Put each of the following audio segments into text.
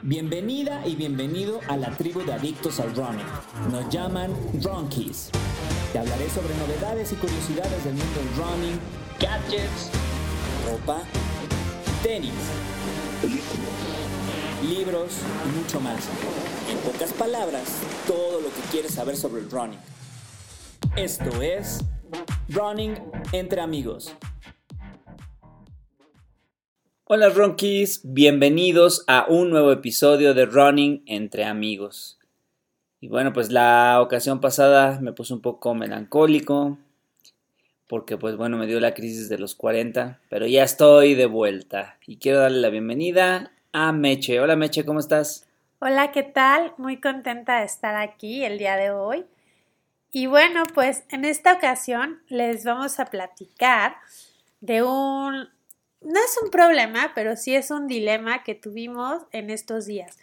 Bienvenida y bienvenido a la tribu de adictos al running. Nos llaman Runkies. Te hablaré sobre novedades y curiosidades del mundo del running, gadgets, ropa, tenis, libros y mucho más. En pocas palabras, todo lo que quieres saber sobre el running. Esto es Running entre amigos. Hola Ronkies, bienvenidos a un nuevo episodio de Running entre amigos. Y bueno, pues la ocasión pasada me puse un poco melancólico porque pues bueno, me dio la crisis de los 40, pero ya estoy de vuelta y quiero darle la bienvenida a Meche. Hola Meche, ¿cómo estás? Hola, ¿qué tal? Muy contenta de estar aquí el día de hoy. Y bueno, pues en esta ocasión les vamos a platicar de un no es un problema, pero sí es un dilema que tuvimos en estos días.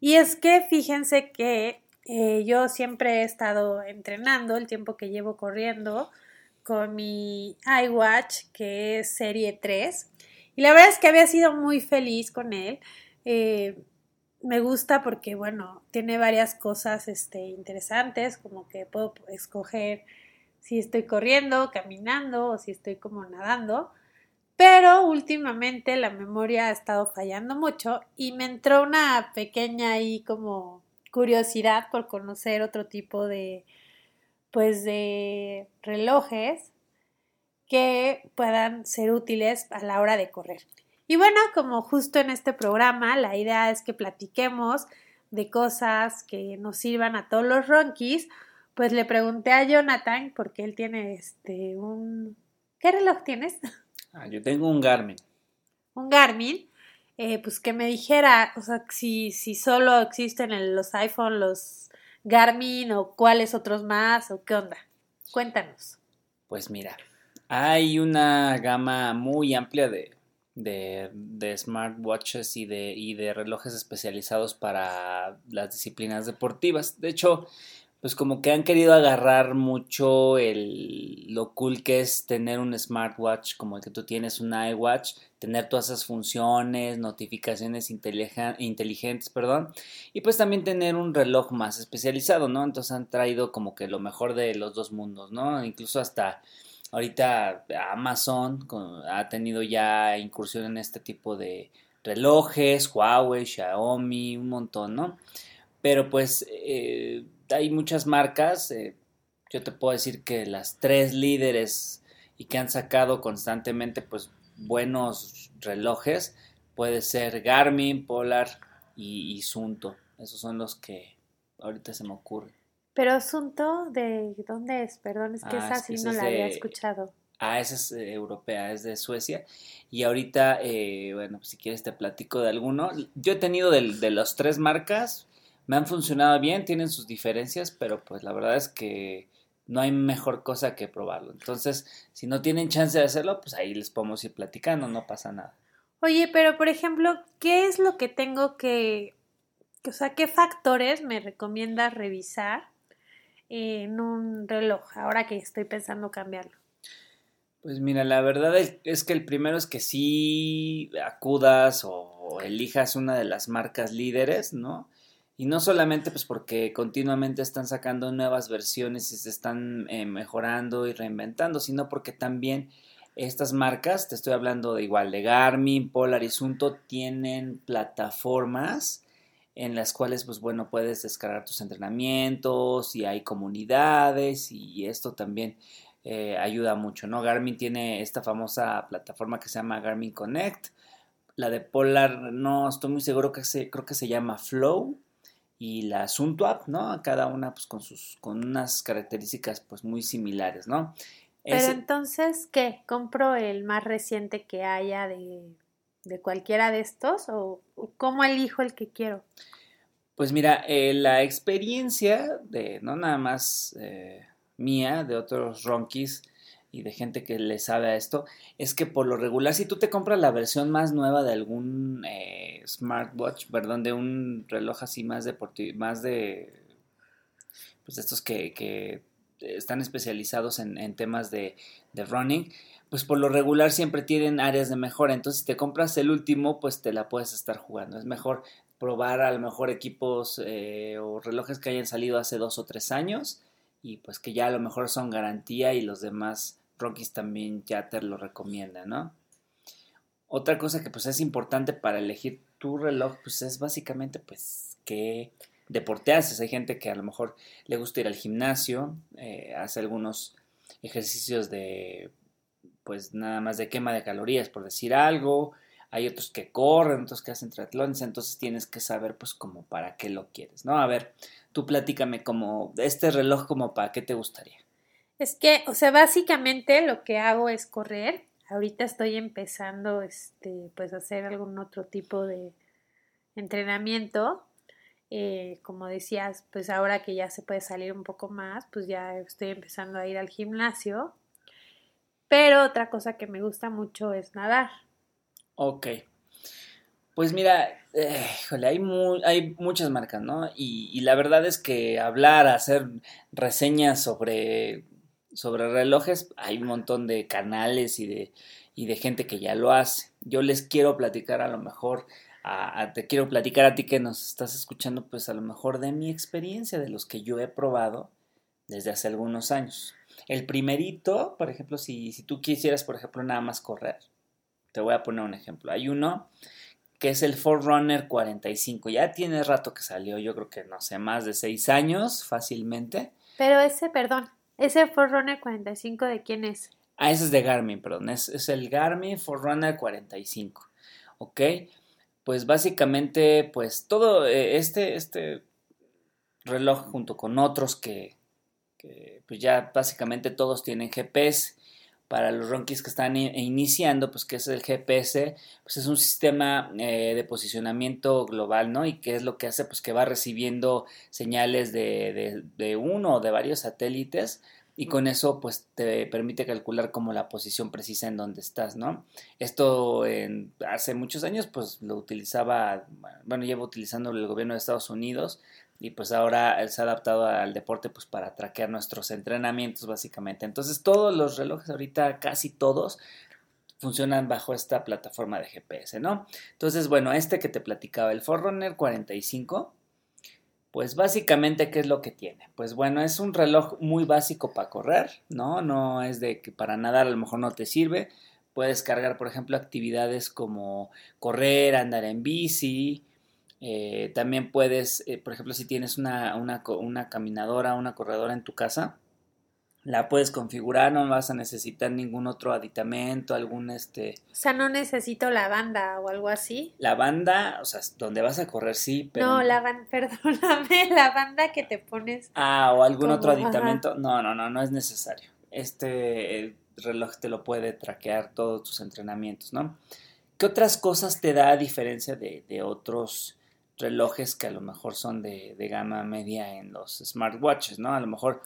Y es que fíjense que eh, yo siempre he estado entrenando el tiempo que llevo corriendo con mi iWatch, que es serie 3. Y la verdad es que había sido muy feliz con él. Eh, me gusta porque, bueno, tiene varias cosas este, interesantes, como que puedo escoger si estoy corriendo, caminando o si estoy como nadando. Pero últimamente la memoria ha estado fallando mucho y me entró una pequeña ahí como curiosidad por conocer otro tipo de pues de relojes que puedan ser útiles a la hora de correr. Y bueno, como justo en este programa, la idea es que platiquemos de cosas que nos sirvan a todos los ronquis, pues le pregunté a Jonathan, porque él tiene este un ¿qué reloj tienes? Ah, yo tengo un Garmin. Un Garmin, eh, pues que me dijera, o sea, si, si solo existen en los iPhone los Garmin o cuáles otros más o qué onda. Cuéntanos. Pues mira, hay una gama muy amplia de, de, de smartwatches y de, y de relojes especializados para las disciplinas deportivas. De hecho, pues como que han querido agarrar mucho el, lo cool que es tener un smartwatch como el que tú tienes, un iWatch, tener todas esas funciones, notificaciones inteligentes, perdón, y pues también tener un reloj más especializado, ¿no? Entonces han traído como que lo mejor de los dos mundos, ¿no? Incluso hasta ahorita Amazon ha tenido ya incursión en este tipo de relojes, Huawei, Xiaomi, un montón, ¿no? Pero pues... Eh, hay muchas marcas, eh, yo te puedo decir que las tres líderes y que han sacado constantemente pues buenos relojes, puede ser Garmin, Polar y, Sunto. Esos son los que ahorita se me ocurren. Pero Sunto, ¿de dónde es? Perdón, es que ah, esa sí no la había escuchado. Ah, esa es eh, europea, es de Suecia. Y ahorita, eh, bueno, pues, si quieres te platico de alguno. Yo he tenido de, de las tres marcas, me han funcionado bien, tienen sus diferencias, pero pues la verdad es que no hay mejor cosa que probarlo. Entonces, si no tienen chance de hacerlo, pues ahí les podemos ir platicando, no pasa nada. Oye, pero por ejemplo, ¿qué es lo que tengo que, o sea, qué factores me recomiendas revisar en un reloj ahora que estoy pensando cambiarlo? Pues mira, la verdad es, que el primero es que sí acudas o elijas una de las marcas líderes, ¿no? Y no solamente pues porque continuamente están sacando nuevas versiones y se están eh, mejorando y reinventando, sino porque también estas marcas, te estoy hablando de igual de Garmin, Polar y Sunto, tienen plataformas en las cuales pues bueno puedes descargar tus entrenamientos y hay comunidades y esto también eh, ayuda mucho, ¿no? Garmin tiene esta famosa plataforma que se llama Garmin Connect, la de Polar no estoy muy seguro que se, creo que se llama Flow y la App, ¿no? Cada una pues con sus con unas características pues muy similares, ¿no? Pero entonces, ¿qué? ¿Compro el más reciente que haya de, cualquiera de estos o, cómo elijo el que quiero? Pues mira, eh, la experiencia de no nada más eh, mía, de otros ronquis, y de gente que le sabe a esto, es que por lo regular, si tú te compras la versión más nueva de algún eh, smartwatch, perdón, de un reloj así más deportivo, más de, pues estos que, que están especializados en, temas de, de, running, pues por lo regular siempre tienen áreas de mejora. Entonces, si te compras el último, pues te la puedes estar jugando. Es mejor probar a lo mejor equipos eh, o relojes que hayan salido hace dos o tres años y pues que ya a lo mejor son garantía y los demás rookies también ya te lo recomiendan, ¿no? Otra cosa que pues es importante para elegir tu reloj pues es básicamente pues qué deporte haces. Hay gente que a lo mejor le gusta ir al gimnasio, eh, hace algunos ejercicios de pues nada más de quema de calorías por decir algo, hay otros que corren, otros que hacen triatlones, entonces tienes que saber pues como para qué lo quieres, ¿no? A ver, tú platícame como este reloj como para qué te gustaría. Es que, o sea, básicamente lo que hago es correr. Ahorita estoy empezando, este, pues a hacer algún otro tipo de entrenamiento. Eh, como decías, pues ahora que ya se puede salir un poco más, pues ya estoy empezando a ir al gimnasio. Pero otra cosa que me gusta mucho es nadar. Ok. Pues mira, eh, hay, hay muchas marcas, ¿no? Y, la verdad es que hablar, hacer reseñas sobre, sobre relojes, hay un montón de canales y de, y de gente que ya lo hace. Yo les quiero platicar a lo mejor, te quiero platicar a ti que nos estás escuchando, pues a lo mejor de mi experiencia, de los que yo he probado desde hace algunos años. El primerito, por ejemplo, si, si tú quisieras, por ejemplo, nada más correr, te voy a poner un ejemplo. Hay uno que es el Forerunner 45. Ya tiene rato que salió, yo creo que no sé, más de seis años fácilmente. Pero ese, perdón, ese Forerunner 45, ¿de quién es? Ah, ese es de Garmin, perdón. Es, el Garmin Forerunner 45. ¿Ok? Pues básicamente, pues todo eh, este, este reloj junto con otros que, que pues ya básicamente todos tienen GPS para los ronquis que están iniciando, pues que es el GPS, pues es un sistema eh, de posicionamiento global, ¿no? Y qué es lo que hace, pues que va recibiendo señales de, de, uno o de varios satélites y con eso pues te permite calcular como la posición precisa en donde estás, ¿no? Esto hace muchos años pues lo utilizaba, bueno, llevo utilizando el gobierno de Estados Unidos y pues ahora se ha adaptado al deporte pues para traquear nuestros entrenamientos básicamente. Entonces todos los relojes ahorita, casi todos, funcionan bajo esta plataforma de GPS, ¿no? Entonces, bueno, este que te platicaba, el Forerunner 45, pues básicamente, ¿qué es lo que tiene? Pues bueno, es un reloj muy básico para correr, ¿no? No es de que para nadar a lo mejor no te sirve. Puedes cargar, por ejemplo, actividades como correr, andar en bici, eh, también puedes, eh, por ejemplo, si tienes una, una, una, caminadora, una corredora en tu casa, la puedes configurar, no vas a necesitar ningún otro aditamento, algún este... O sea, no necesito la banda o algo así. La banda, o sea, donde vas a correr sí, pero... No, la banda, perdóname, la banda que te pones... Ah, o algún otro aditamento. No, no, no, no es necesario. Este reloj te lo puede traquear todos tus entrenamientos, ¿no? ¿Qué otras cosas te da a diferencia de, de otros relojes que a lo mejor son de, gama media en los smartwatches, ¿no? A lo mejor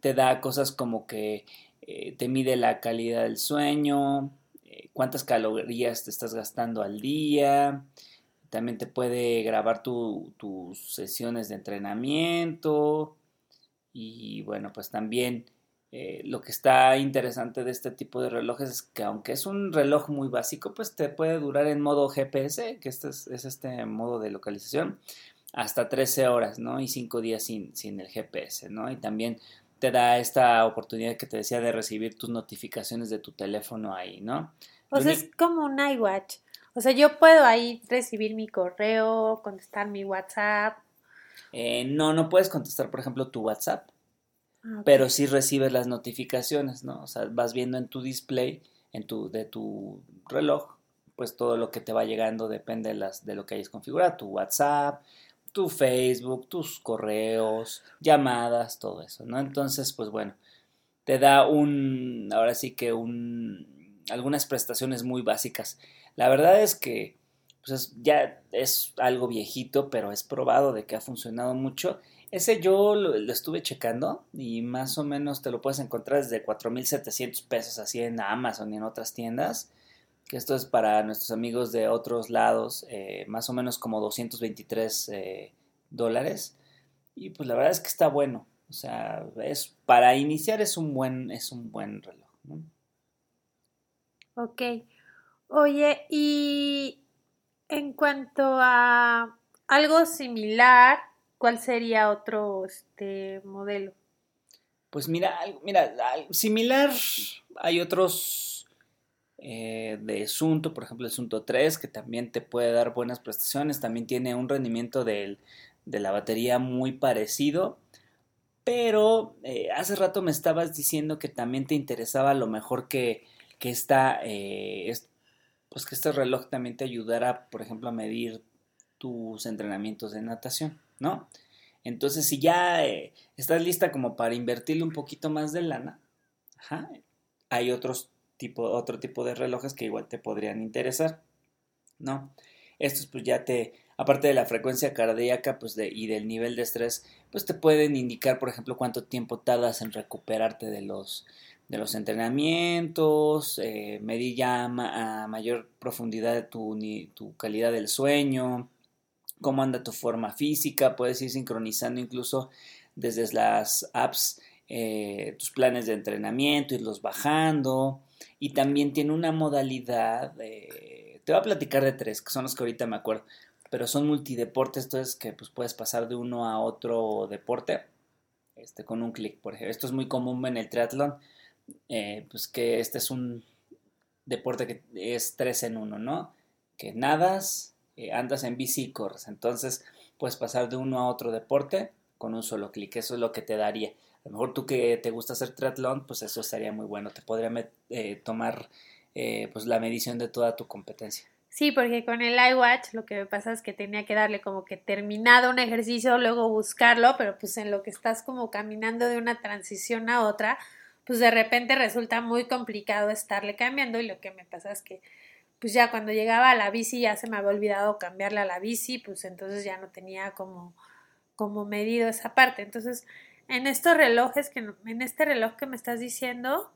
te da cosas como que eh, te mide la calidad del sueño, eh, cuántas calorías te estás gastando al día, también te puede grabar tus sesiones de entrenamiento y bueno, pues también eh, lo que está interesante de este tipo de relojes es que aunque es un reloj muy básico, pues te puede durar en modo GPS, que este es, este modo de localización, hasta 13 horas, ¿no? Y 5 días sin, sin el GPS, ¿no? Y también te da esta oportunidad que te decía de recibir tus notificaciones de tu teléfono ahí, ¿no? O sea, es como un iWatch. O sea, yo puedo ahí recibir mi correo, contestar mi WhatsApp. Eh, no, no puedes contestar, por ejemplo, tu WhatsApp. Ah, pero sí recibes las notificaciones, ¿no? O sea, vas viendo en tu display, en tu, de tu reloj, pues todo lo que te va llegando depende de, las, de lo que hayas configurado, tu WhatsApp, tu Facebook, tus correos, llamadas, todo eso, ¿no? Entonces, pues bueno, te da un, ahora sí que un, algunas prestaciones muy básicas. La verdad es que, pues ya es algo viejito, pero es probado de que ha funcionado mucho ese yo lo, estuve checando y más o menos te lo puedes encontrar desde 4.700 pesos así en Amazon y en otras tiendas. Esto es para nuestros amigos de otros lados, eh, más o menos como 223 eh, dólares. Y pues la verdad es que está bueno. O sea, es, para iniciar es un buen, es un buen reloj. Ok. Oye, y en cuanto a algo similar, ¿cuál sería otro este, modelo? Pues mira, mira, similar, hay otros eh, de Sunto, por ejemplo el Sunto 3, que también te puede dar buenas prestaciones, también tiene un rendimiento de la batería muy parecido, pero eh, hace rato me estabas diciendo que también te interesaba lo mejor que, que esta, eh, pues que este reloj también te ayudara, por ejemplo, a medir tus entrenamientos de natación, ¿no? Entonces, si ya eh, estás lista como para invertirle un poquito más de lana, hay otros tipo, otro tipo de relojes que igual te podrían interesar, ¿no? Estos pues ya te, aparte de la frecuencia cardíaca pues y del nivel de estrés, pues te pueden indicar, por ejemplo, cuánto tiempo tardas en recuperarte de los, entrenamientos, eh, medir ya a mayor profundidad tu, tu calidad del sueño, cómo anda tu forma física, puedes ir sincronizando incluso desde las apps eh, tus planes de entrenamiento, irlos bajando y también tiene una modalidad, te voy a platicar de tres, que son los que ahorita me acuerdo, pero son multideportes, entonces que pues, puedes pasar de uno a otro deporte este, con un clic, por ejemplo. Esto es muy común en el triatlón, eh, pues que este es un deporte que es tres en uno, ¿no? Que nadas, eh, andas en bici. Entonces puedes pasar de uno a otro deporte con un solo clic. Eso es lo que te daría. A lo mejor tú que te gusta hacer triatlón, pues eso estaría muy bueno. Te podría eh, tomar eh, pues la medición de toda tu competencia. Sí, porque con el iWatch lo que me pasa es que tenía que darle como que terminado un ejercicio, luego buscarlo, pero pues en lo que estás como caminando de una transición a otra, pues de repente resulta muy complicado estarle cambiando y lo que me pasa es que pues ya cuando llegaba a la bici ya se me había olvidado cambiarle a la bici, pues entonces ya no tenía como, como medido esa parte. Entonces, en estos relojes, que en este reloj que me estás diciendo,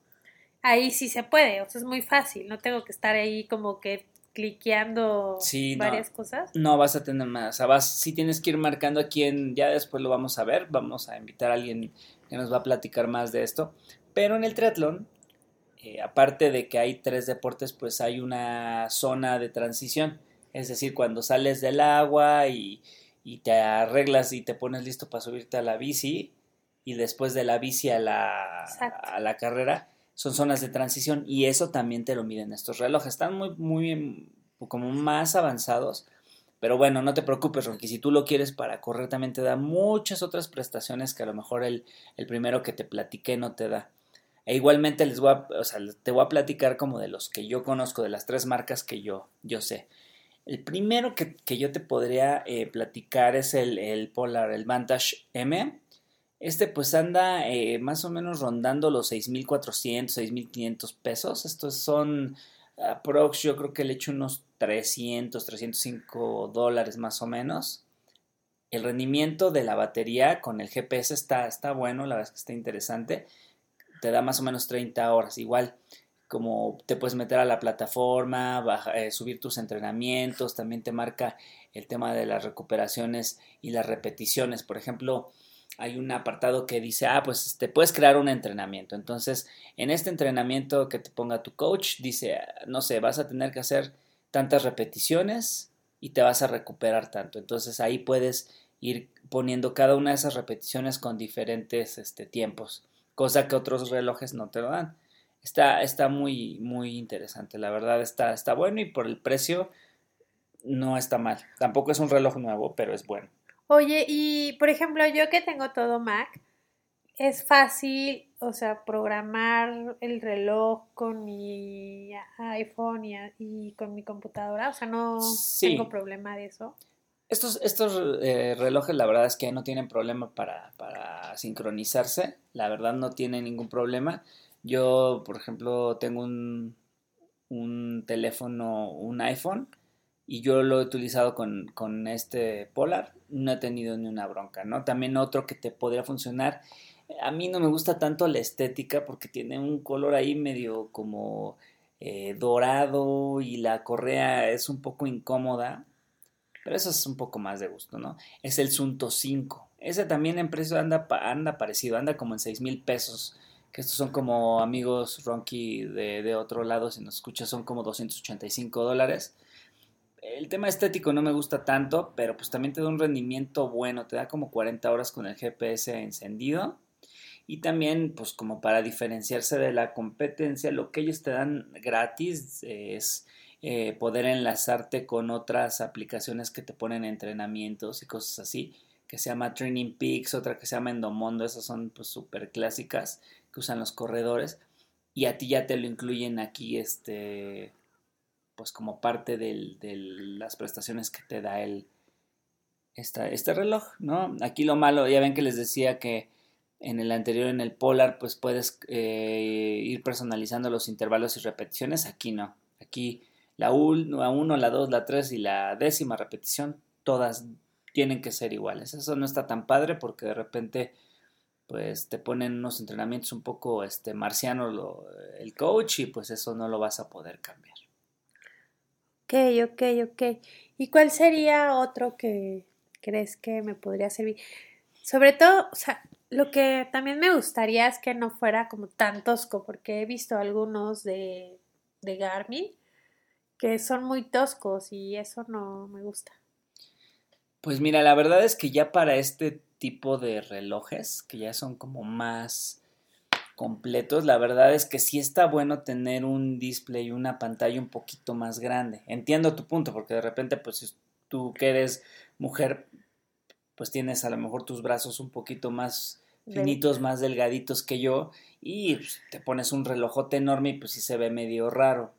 ahí sí se puede, o sea, es muy fácil, no tengo que estar ahí como que cliqueando varias cosas. No vas a tener más, o sea, vas, sí tienes que ir marcando a quién, ya después lo vamos a ver, vamos a invitar a alguien que nos va a platicar más de esto, pero en el triatlón eh, aparte de que hay tres deportes, pues hay una zona de transición. Es decir, cuando sales del agua y, te arreglas y te pones listo para subirte a la bici y después de la bici a la, a la carrera, son zonas de transición y eso también te lo miden estos relojes. Están muy, muy, como más avanzados. Pero bueno, no te preocupes, Ronky, si tú lo quieres para correr también te da muchas otras prestaciones que a lo mejor el, el primero que te platiqué no te da. E igualmente les voy o sea, te voy a platicar como de los que yo conozco, de las tres marcas que yo, yo sé. El primero que, yo te podría eh, platicar es el, Polar, el Vantage M. Este pues anda eh, más o menos rondando los 6.400, 6.500 pesos. Estos son aprox, yo creo que le echo unos 300, 305 dólares más o menos. El rendimiento de la batería con el GPS está, está bueno, la verdad es que está interesante te da más o menos 30 horas. Igual como te puedes meter a la plataforma, eh, subir tus entrenamientos, también te marca el tema de las recuperaciones y las repeticiones. Por ejemplo, hay un apartado que dice, ah, pues te puedes crear un entrenamiento. Entonces, en este entrenamiento que te ponga tu coach, dice, no sé, vas a tener que hacer tantas repeticiones y te vas a recuperar tanto. Entonces ahí puedes ir poniendo cada una de esas repeticiones con diferentes este, tiempos cosa que otros relojes no te lo dan. Está, está muy, muy interesante, la verdad está, está bueno y por el precio no está mal. Tampoco es un reloj nuevo, pero es bueno. Oye, y por ejemplo, yo que tengo todo Mac, es fácil, o sea, programar el reloj con mi iPhone y, con mi computadora, o sea, no tengo problema de eso. Estos, estos eh, relojes, la verdad es que no tienen problema para, para, sincronizarse. La verdad no tienen ningún problema. Yo, por ejemplo, tengo un, un teléfono, un iPhone, y yo lo he utilizado con, con, este Polar. No he tenido ni una bronca, ¿no? También otro que te podría funcionar. A mí no me gusta tanto la estética porque tiene un color ahí medio como eh, dorado y la correa es un poco incómoda pero eso es un poco más de gusto, ¿no? Es el Sunto 5. Ese también en precio anda, anda parecido, anda como en 6 mil pesos. Que estos son como amigos Ronky de, de, otro lado, si nos escuchas, son como 285 dólares. el tema estético no me gusta tanto, pero pues también te da un rendimiento bueno, te da como 40 horas con el GPS encendido. Y también, pues como para diferenciarse de la competencia, lo que ellos te dan gratis es eh, poder enlazarte con otras aplicaciones que te ponen entrenamientos y cosas así, que se llama Training Peaks, otra que se llama Endomondo, esas son pues súper clásicas que usan los corredores y a ti ya te lo incluyen aquí, este, pues como parte de las prestaciones que te da el, este reloj, ¿no? Aquí lo malo, ya ven que les decía que en el anterior, en el Polar, pues puedes eh, ir personalizando los intervalos y repeticiones, aquí no, aquí la 1, la 1, la 2, la 3 y la décima repetición, todas tienen que ser iguales. Eso no está tan padre porque de repente pues te ponen unos entrenamientos un poco este marcianos el coach y pues eso no lo vas a poder cambiar. Ok, ok, ok. ¿Y cuál sería otro que crees que me podría servir? Sobre todo, o sea, lo que también me gustaría es que no fuera como tan tosco, porque he visto algunos de, de Garmin que son muy toscos y eso no me gusta. Pues mira, la verdad es que ya para este tipo de relojes, que ya son como más completos, la verdad es que sí está bueno tener un display, una pantalla un poquito más grande. Entiendo tu punto, porque de repente, pues si tú que eres mujer, pues tienes a lo mejor tus brazos un poquito más finitos, más delgaditos que yo, y pues, te pones un relojote enorme y pues sí se ve medio raro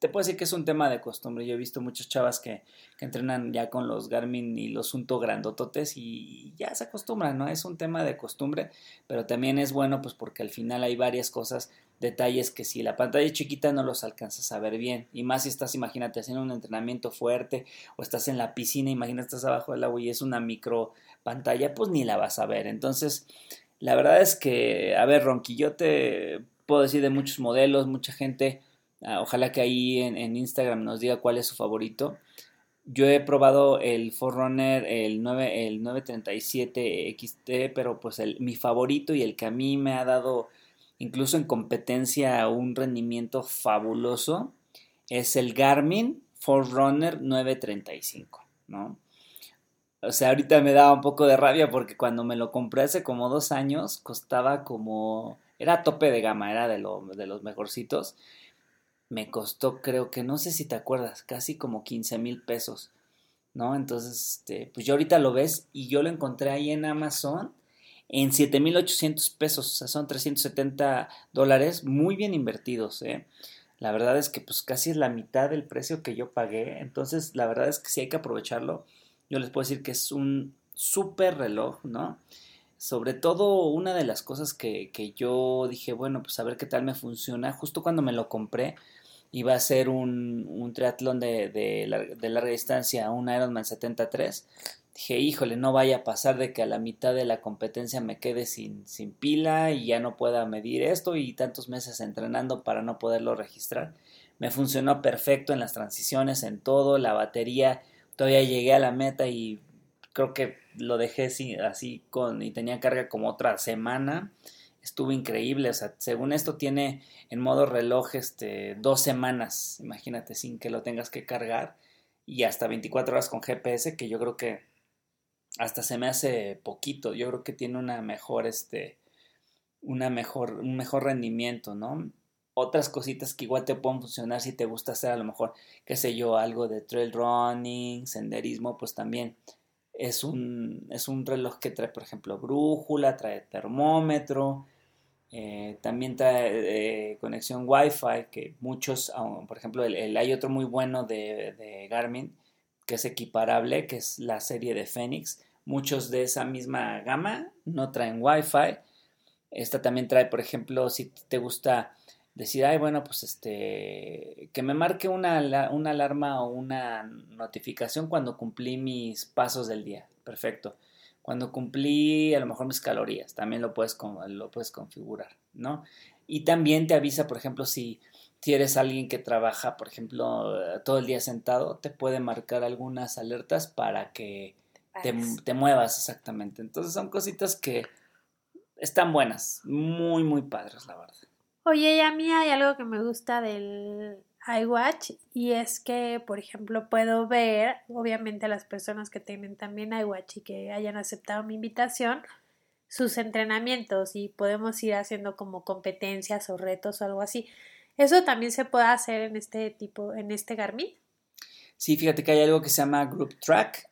te puedo decir que es un tema de costumbre. Yo he visto muchas chavas que, entrenan ya con los Garmin y los Unto grandototes y ya se acostumbran, ¿no? Es un tema de costumbre, pero también es bueno pues porque al final hay varias cosas, detalles que si la pantalla es chiquita no los alcanzas a ver bien. Y más si estás, imagínate, haciendo un entrenamiento fuerte o estás en la piscina, imagínate, estás abajo del agua y es una micro pantalla, pues ni la vas a ver. Entonces, la verdad es que, a ver, Ronqui, te puedo decir de muchos modelos, mucha gente Ah, ojalá que ahí en, Instagram nos diga cuál es su favorito. Yo he probado el Forerunner, el, 9, el 937 XT, pero pues el, mi favorito y el que a mí me ha dado incluso en competencia un rendimiento fabuloso es el Garmin Forerunner 935, ¿no? O sea, ahorita me daba un poco de rabia porque cuando me lo compré hace como dos años costaba como... Era tope de gama, era de, de los mejorcitos me costó, creo que no sé si te acuerdas, casi como 15 mil pesos, ¿no? Entonces, este, pues yo ahorita lo ves y yo lo encontré ahí en Amazon en 7.800 pesos, o sea, son 370 dólares muy bien invertidos, ¿eh? La verdad es que pues casi es la mitad del precio que yo pagué, entonces la verdad es que sí hay que aprovecharlo. Yo les puedo decir que es un súper reloj, ¿no? Sobre todo una de las cosas que, que yo dije, bueno, pues a ver qué tal me funciona, justo cuando me lo compré, iba a ser un, un triatlón de, de, larga, distancia, un Ironman 73. Dije, híjole, no vaya a pasar de que a la mitad de la competencia me quede sin, sin pila y ya no pueda medir esto y tantos meses entrenando para no poderlo registrar. Me funcionó perfecto en las transiciones, en todo, la batería, todavía llegué a la meta y creo que lo dejé así, así con y tenía carga como otra semana estuvo increíble. O sea, según esto tiene en modo reloj este, dos semanas, imagínate, sin que lo tengas que cargar. Y hasta 24 horas con GPS, que yo creo que hasta se me hace poquito. Yo creo que tiene una mejor, este, una mejor, un mejor rendimiento, ¿no? Otras cositas que igual te pueden funcionar si te gusta hacer a lo mejor, qué sé yo, algo de trail running, senderismo, pues también es un, es un reloj que trae, por ejemplo, brújula, trae termómetro, eh, también trae eh, conexión Wi-Fi, que muchos, por ejemplo, el, hay otro muy bueno de, Garmin, que es equiparable, que es la serie de Phoenix. Muchos de esa misma gama no traen Wi-Fi. Esta también trae, por ejemplo, si te gusta decir, ay, bueno, pues este, que me marque una, una alarma o una notificación cuando cumplí mis pasos del día. Perfecto. Cuando cumplí a lo mejor mis calorías, también lo puedes, lo puedes configurar, ¿no? Y también te avisa, por ejemplo, si, si eres alguien que trabaja, por ejemplo, todo el día sentado, te puede marcar algunas alertas para que te, te muevas exactamente. Entonces son cositas que están buenas, muy, muy padres, la verdad. Oye, y a mí hay algo que me gusta del iWatch y es que, por ejemplo, puedo ver, obviamente, a las personas que tienen también iWatch y que hayan aceptado mi invitación, sus entrenamientos y podemos ir haciendo como competencias o retos o algo así. ¿Eso también se puede hacer en este tipo, en este Garmin? Sí, fíjate que hay algo que se llama Group Track.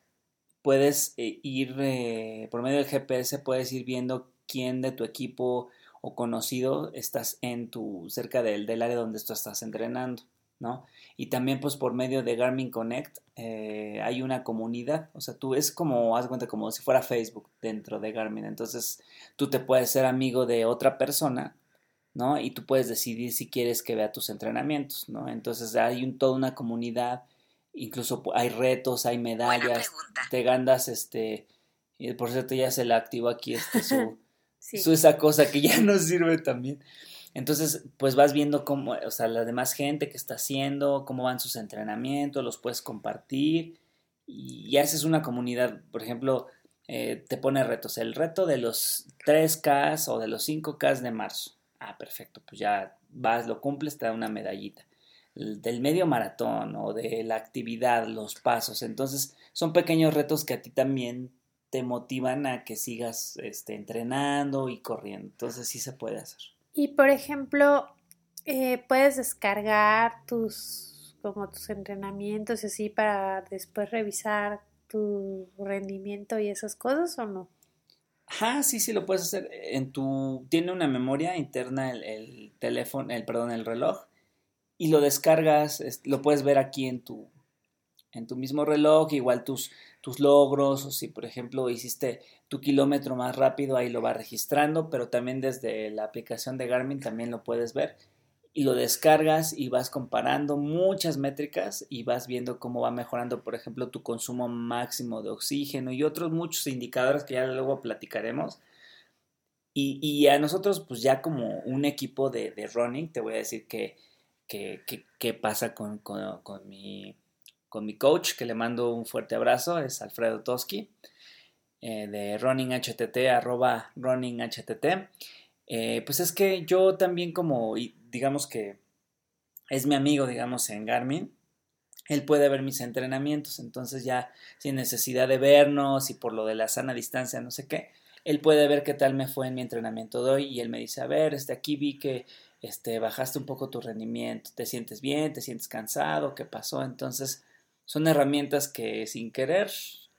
Puedes eh, ir eh, por medio del GPS, puedes ir viendo quién de tu equipo o conocido estás en tu cerca del, del área donde tú estás entrenando. ¿No? Y también pues por medio de Garmin Connect eh, hay una comunidad, o sea, tú es como, haz cuenta, como si fuera Facebook dentro de Garmin, entonces tú te puedes ser amigo de otra persona, ¿no? Y tú puedes decidir si quieres que vea tus entrenamientos, ¿no? Entonces hay un, toda una comunidad, incluso hay retos, hay medallas, te gandas, este, y por cierto ya se le activó aquí este su, su esa cosa que ya no sirve también. Entonces, pues vas viendo cómo, o sea, la demás gente que está haciendo, cómo van sus entrenamientos, los puedes compartir y, haces una comunidad. Por ejemplo, eh, te pone retos. El reto de los 3K o de los 5K de marzo. Ah, perfecto, pues ya vas, lo cumples, te da una medallita. del medio maratón o de la actividad, los pasos. Entonces, son pequeños retos que a ti también te motivan a que sigas este, entrenando y corriendo. Entonces, sí se puede hacer. Y por ejemplo, eh, puedes descargar tus como tus entrenamientos y así para después revisar tu rendimiento y esas cosas o no? Ajá, sí, sí lo puedes hacer. En tu tiene una memoria interna el, teléfono, el perdón, el reloj y lo descargas, lo puedes ver aquí en tu en tu mismo reloj, igual tus tus logros, o si por ejemplo hiciste tu kilómetro más rápido, ahí lo va registrando, pero también desde la aplicación de Garmin también lo puedes ver y lo descargas y vas comparando muchas métricas y vas viendo cómo va mejorando, por ejemplo, tu consumo máximo de oxígeno y otros muchos indicadores que ya luego platicaremos. Y, a nosotros, pues ya como un equipo de, running, te voy a decir que, que, pasa con, con mi con mi coach, que le mando un fuerte abrazo, es Alfredo Toski, eh, de RunningHTT, arroba RunningHTT. Eh, pues es que yo también como, digamos que es mi amigo, digamos, en Garmin, él puede ver mis entrenamientos, entonces ya sin necesidad de vernos y por lo de la sana distancia, no sé qué, él puede ver qué tal me fue en mi entrenamiento de hoy y él me dice, a ver, este, aquí vi que este, bajaste un poco tu rendimiento, te sientes bien, te sientes cansado, qué pasó, entonces son herramientas que sin querer,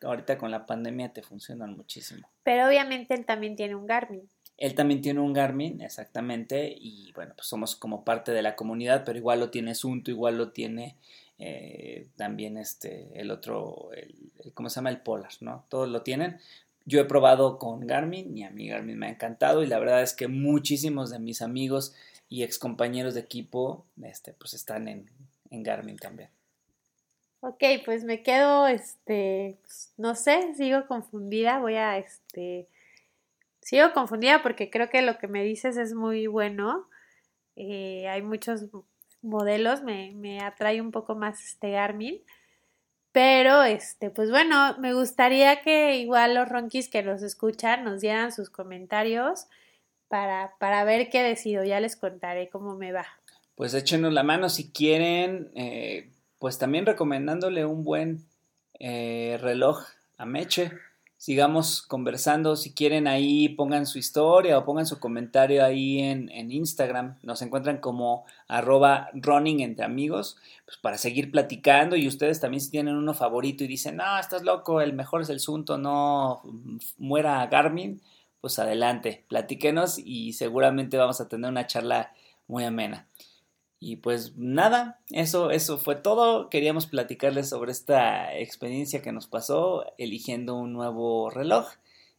ahorita con la pandemia te funcionan muchísimo. Pero obviamente él también tiene un Garmin. Él también tiene un Garmin, exactamente, y bueno, pues somos como parte de la comunidad, pero igual lo tiene Sunto, igual lo tiene eh, también este, el otro, el, ¿cómo se llama? El Polar, ¿no? Todos lo tienen. Yo he probado con Garmin y a mí Garmin me ha encantado y la verdad es que muchísimos de mis amigos y ex compañeros de equipo, este, pues están en, en Garmin también. Ok, pues me quedo, este, pues, no sé, sigo confundida, voy a, este, sigo confundida porque creo que lo que me dices es muy bueno. Eh, hay muchos modelos, me, me atrae un poco más este Garmin. Pero, este, pues bueno, me gustaría que igual los ronquis que los escuchan nos dieran sus comentarios para, para ver qué decido. Ya les contaré cómo me va. Pues échenos la mano si quieren. Eh, pues también recomendándole un buen eh, reloj a Meche. Sigamos conversando, si quieren ahí pongan su historia o pongan su comentario ahí en, Instagram. Nos encuentran como arroba running entre amigos, pues para seguir platicando y ustedes también si tienen uno favorito y dicen, no, estás loco, el mejor es el Sunto, no muera Garmin, pues adelante, platíquenos y seguramente vamos a tener una charla muy amena. Y pues nada, eso, eso fue todo. Queríamos platicarles sobre esta experiencia que nos pasó eligiendo un nuevo reloj.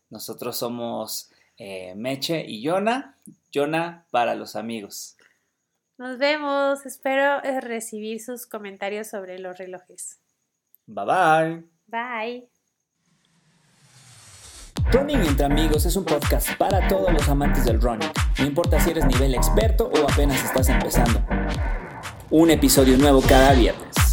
Nosotros somos eh, Meche y Yona. Yona para los amigos. Nos vemos. Espero eh, recibir sus comentarios sobre los relojes. Bye bye. Bye. Running entre amigos es un podcast para todos los amantes del running. No importa si eres nivel experto o apenas estás empezando. Un episodio nuevo cada viernes.